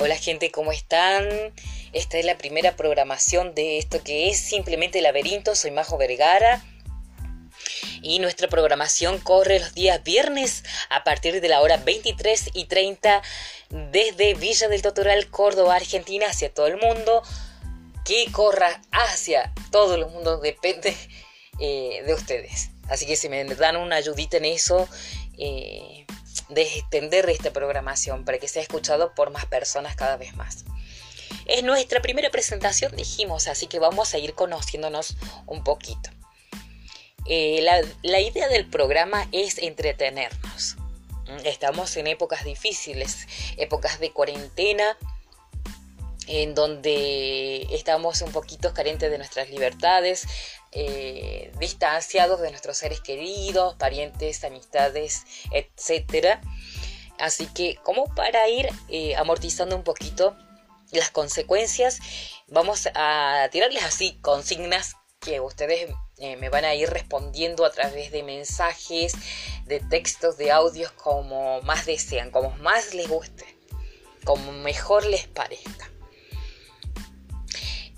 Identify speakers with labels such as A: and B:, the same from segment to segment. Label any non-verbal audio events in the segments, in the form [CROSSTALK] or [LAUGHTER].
A: Hola gente, ¿cómo están? Esta es la primera programación de esto que es simplemente Laberinto. Soy Majo Vergara. Y nuestra programación corre los días viernes a partir de la hora 23 y 30 desde Villa del Totoral, Córdoba, Argentina, hacia todo el mundo. Que corra hacia todo el mundo depende eh, de ustedes. Así que si me dan una ayudita en eso, eh, de extender esta programación para que sea escuchado por más personas cada vez más. Es nuestra primera presentación, dijimos, así que vamos a ir conociéndonos un poquito. Eh, la, la idea del programa es entretenernos. Estamos en épocas difíciles, épocas de cuarentena, en donde estamos un poquito carentes de nuestras libertades, eh, distanciados de nuestros seres queridos, parientes, amistades, etc. Así que como para ir eh, amortizando un poquito las consecuencias, vamos a tirarles así consignas que ustedes eh, me van a ir respondiendo a través de mensajes, de textos, de audios, como más desean, como más les guste, como mejor les parezca.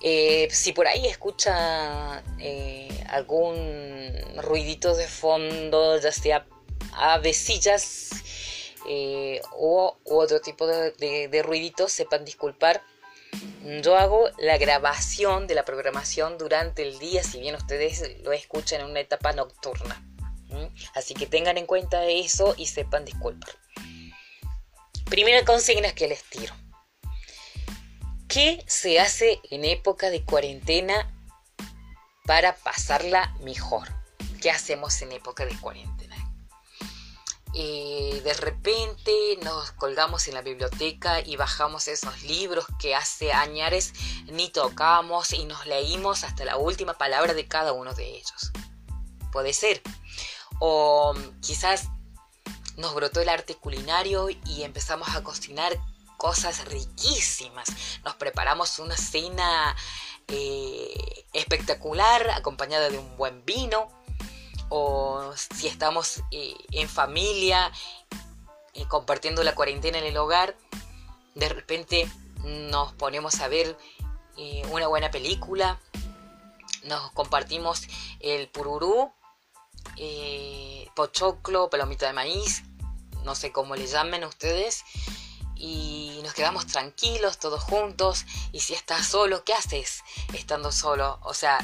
A: Eh, si por ahí escucha eh, algún ruidito de fondo, ya sea avecillas eh, o otro tipo de, de, ruiditos, sepan disculpar. Yo hago la grabación de la programación durante el día, si bien ustedes lo escuchan en una etapa nocturna. Así que tengan en cuenta eso y sepan disculpar. Primera consigna que les tiro. ¿Qué se hace en época de cuarentena para pasarla mejor? ¿Qué hacemos en época de cuarentena? Eh, de repente nos colgamos en la biblioteca y bajamos esos libros que hace años ni tocamos y nos leímos hasta la última palabra de cada uno de ellos. Puede ser. O quizás nos brotó el arte culinario y empezamos a cocinar cosas riquísimas. Nos preparamos una cena eh, espectacular acompañada de un buen vino. O si estamos eh, en familia, eh, compartiendo la cuarentena en el hogar, de repente nos ponemos a ver una buena película, nos compartimos el pururú, pochoclo, palomita de maíz, no sé cómo le llamen ustedes, y nos quedamos tranquilos todos juntos. Y si estás solo, ¿qué haces estando solo? O sea,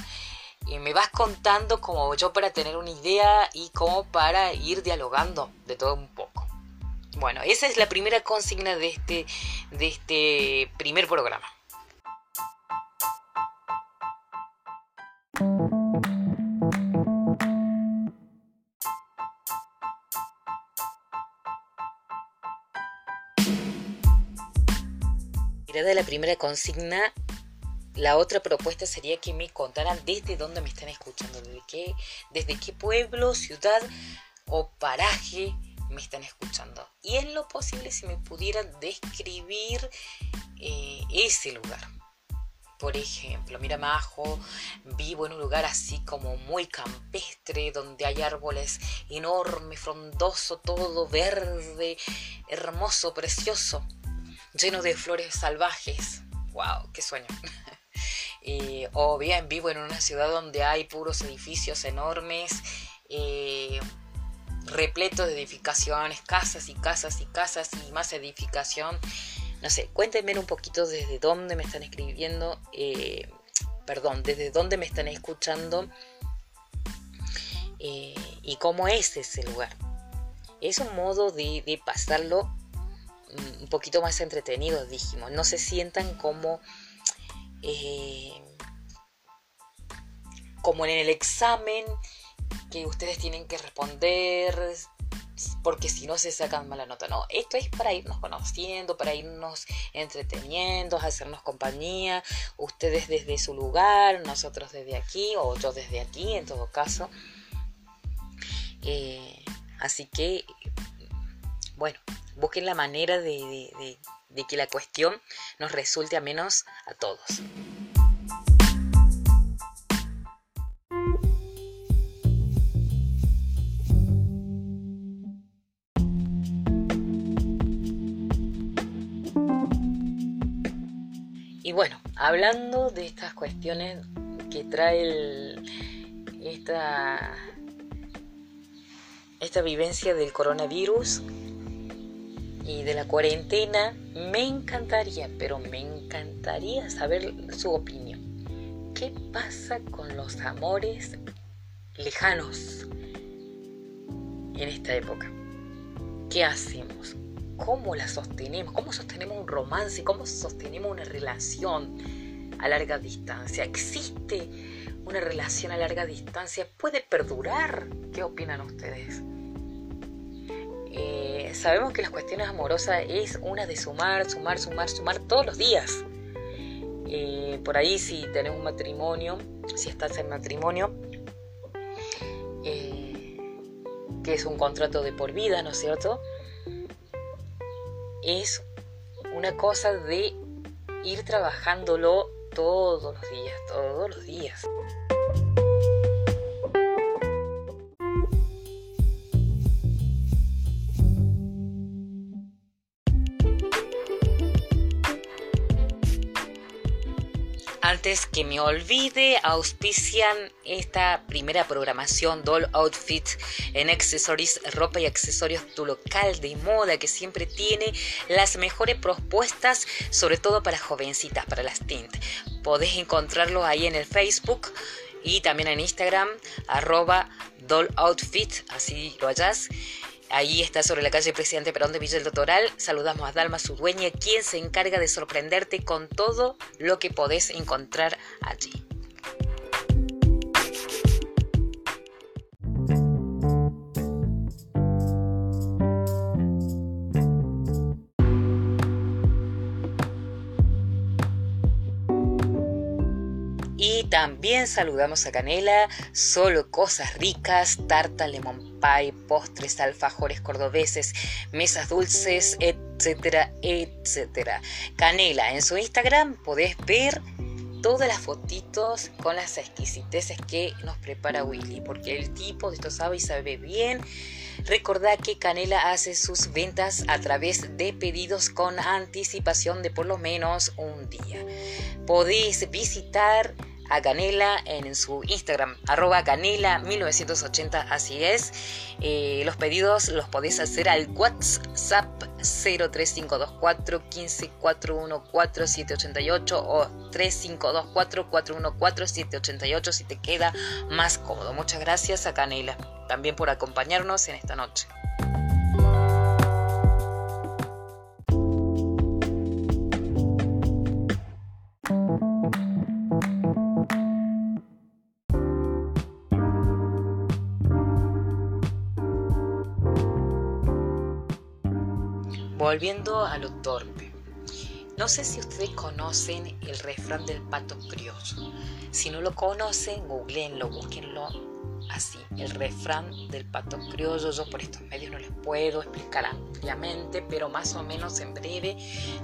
A: me vas contando como yo para tener una idea y como para ir dialogando de todo un poco. Bueno, esa es la primera consigna de este, de este primer programa. De la primera consigna, la otra propuesta sería que me contaran desde dónde me están escuchando, desde qué, desde qué pueblo, ciudad o paraje me están escuchando. Y en lo posible si me pudieran describir eh, ese lugar. Por ejemplo, mira Majo, vivo en un lugar así como muy campestre, donde hay árboles enormes, frondoso, todo verde, hermoso, precioso lleno de flores salvajes. ¡Wow! ¡Qué sueño! [LAUGHS] o bien vivo en una ciudad donde hay puros edificios enormes, eh, repletos de edificaciones, casas y casas y casas y más edificación. No sé, cuéntenme un poquito desde dónde me están escribiendo, eh, perdón, desde dónde me están escuchando eh, y cómo es ese lugar. Es un modo de pasarlo un poquito más entretenidos, dijimos. No se sientan como, eh, como en el examen que ustedes tienen que responder porque si no se sacan mala nota. No, esto es para irnos conociendo, para irnos entreteniendo, hacernos compañía, ustedes desde su lugar, nosotros desde aquí o yo desde aquí en todo caso. Eh, así que, bueno, busquen la manera de, que la cuestión nos resulte a menos a todos. bueno, hablando de estas cuestiones que trae esta, esta vivencia del coronavirus y de la cuarentena, me encantaría, pero me encantaría saber su opinión. ¿Qué pasa con los amores lejanos en esta época? ¿Qué hacemos? ¿Cómo la sostenemos? ¿Cómo sostenemos un romance? ¿Cómo sostenemos una relación a larga distancia? ¿Existe una relación a larga distancia? ¿Puede perdurar? ¿Qué opinan ustedes? Sabemos que las cuestiones amorosas es una de sumar, sumar, sumar, sumar todos los días. Eh, por ahí si tenés un matrimonio, si estás en matrimonio, eh, que es un contrato de por vida, ¿no es cierto? es una cosa de ir trabajándolo todos los días, todos los días. Antes que me olvide, auspician esta primera programación Doll Outfit en Accessories, ropa y accesorios, tu local de moda que siempre tiene las mejores propuestas, sobre todo para jovencitas, para las tint. Podés encontrarlo ahí en el Facebook y también en Instagram, arroba Doll Outfit, así lo hallas. Ahí está sobre la calle Presidente Perón de Villa del Doctoral. Saludamos a Dalma, su dueña, quien se encarga de sorprenderte con todo lo que podés encontrar allí. También saludamos a Canela, solo cosas ricas, tarta, lemon pie, postres, alfajores cordobeses, mesas dulces, etcétera, etcétera. Canela, en su Instagram podés ver todas las fotitos con las exquisiteces que nos prepara Willy, porque el tipo de esto sabe y sabe bien. Recordá que Canela hace sus ventas a través de pedidos con anticipación de por lo menos un día. Podés visitar a Canela en su Instagram, arroba Canela1980, así es. Eh, los pedidos los podéis hacer al WhatsApp 03524 15414788 788 o 3524 414 si te queda más cómodo. Muchas gracias a Canela también por acompañarnos en esta noche. Volviendo a lo torpe. No sé si ustedes conocen el refrán del pato criollo. Si no lo conocen, googleenlo, búsquenlo así. El refrán del pato criollo. Yo por estos medios no les puedo explicar ampliamente, pero más o menos en breve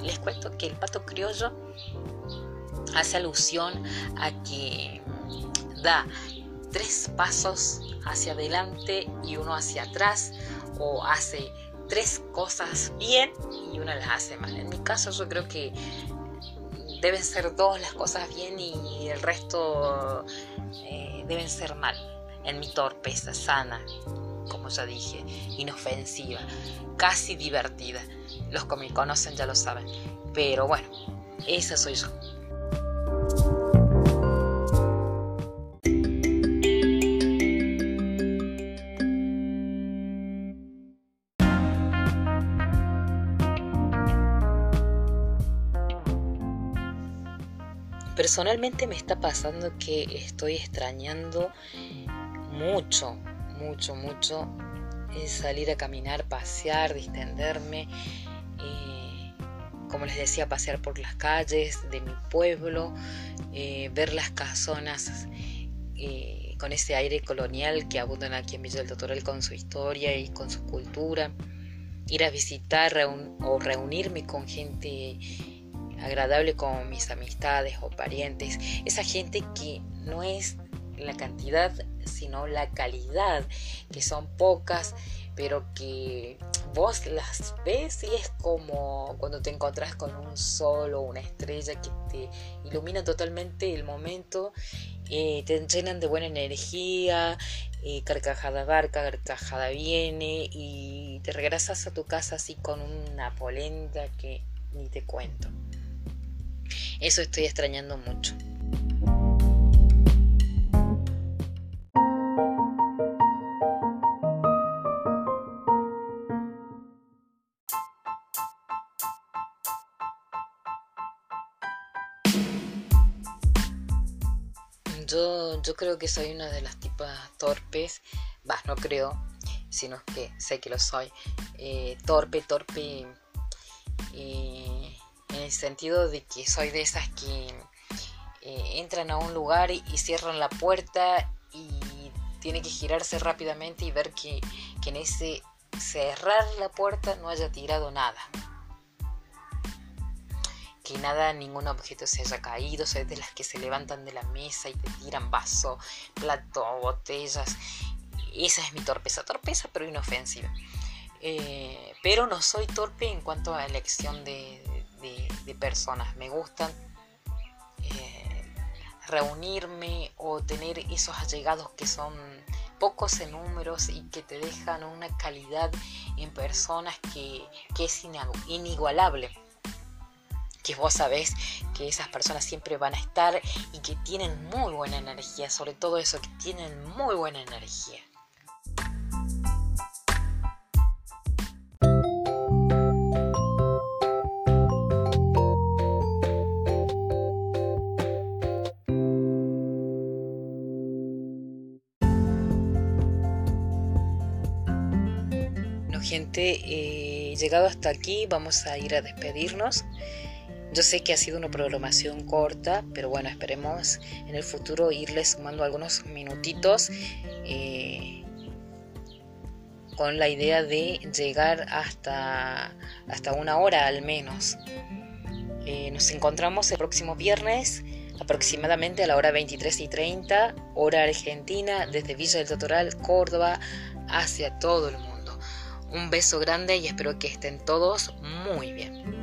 A: les cuento que el pato criollo hace alusión a que da tres pasos hacia adelante y uno hacia atrás o hace tres cosas bien y una las hace mal. En mi caso yo creo que deben ser dos las cosas bien y el resto eh, deben ser mal. En mi torpeza sana, como ya dije, inofensiva, casi divertida. Los que me conocen ya lo saben. Pero bueno, esa soy yo. Personalmente me está pasando que estoy extrañando mucho, mucho, mucho salir a caminar, pasear, distenderme. Eh, como les decía, pasear por las calles de mi pueblo, eh, ver las casonas eh, con ese aire colonial que abundan aquí en Villa del Doctoral con su historia y con su cultura, ir a visitar o reunirme con gente agradable como mis amistades o parientes, esa gente que no es la cantidad, sino la calidad, que son pocas, pero que vos las ves y es como cuando te encontrás con un sol o una estrella que te ilumina totalmente el momento, eh, te llenan de buena energía, eh, carcajada barca, carcajada viene y te regresas a tu casa así con una polenta que ni te cuento. Eso estoy extrañando mucho. Yo, yo creo que soy una de las tipas torpes, va, no creo, sino que sé que lo soy, eh, torpe, torpe, eh, en el sentido de que soy de esas que eh, entran a un lugar y, cierran la puerta y tiene que girarse rápidamente y ver que, que en ese cerrar la puerta no haya tirado nada que nada, ningún objeto se haya caído, soy de las que se levantan de la mesa y te tiran vaso, plato, botellas. Esa es mi torpeza, torpeza pero inofensiva. Eh, pero no soy torpe en cuanto a elección de, personas. Me gustan eh, reunirme o tener esos allegados que son pocos en números y que te dejan una calidad en personas que, que es inigualable que vos sabés que esas personas siempre van a estar y que tienen muy buena energía, sobre todo eso, que tienen muy buena energía. Gente, eh, llegado hasta aquí, vamos a ir a despedirnos. Yo sé que ha sido una programación corta, pero bueno, esperemos en el futuro irles sumando algunos minutitos eh, con la idea de llegar hasta, hasta una hora al menos. Eh, nos encontramos el próximo viernes aproximadamente a la hora 23 y 30, hora argentina, desde Villa del Totoral, Córdoba, hacia todo el mundo. Un beso grande y espero que estén todos muy bien.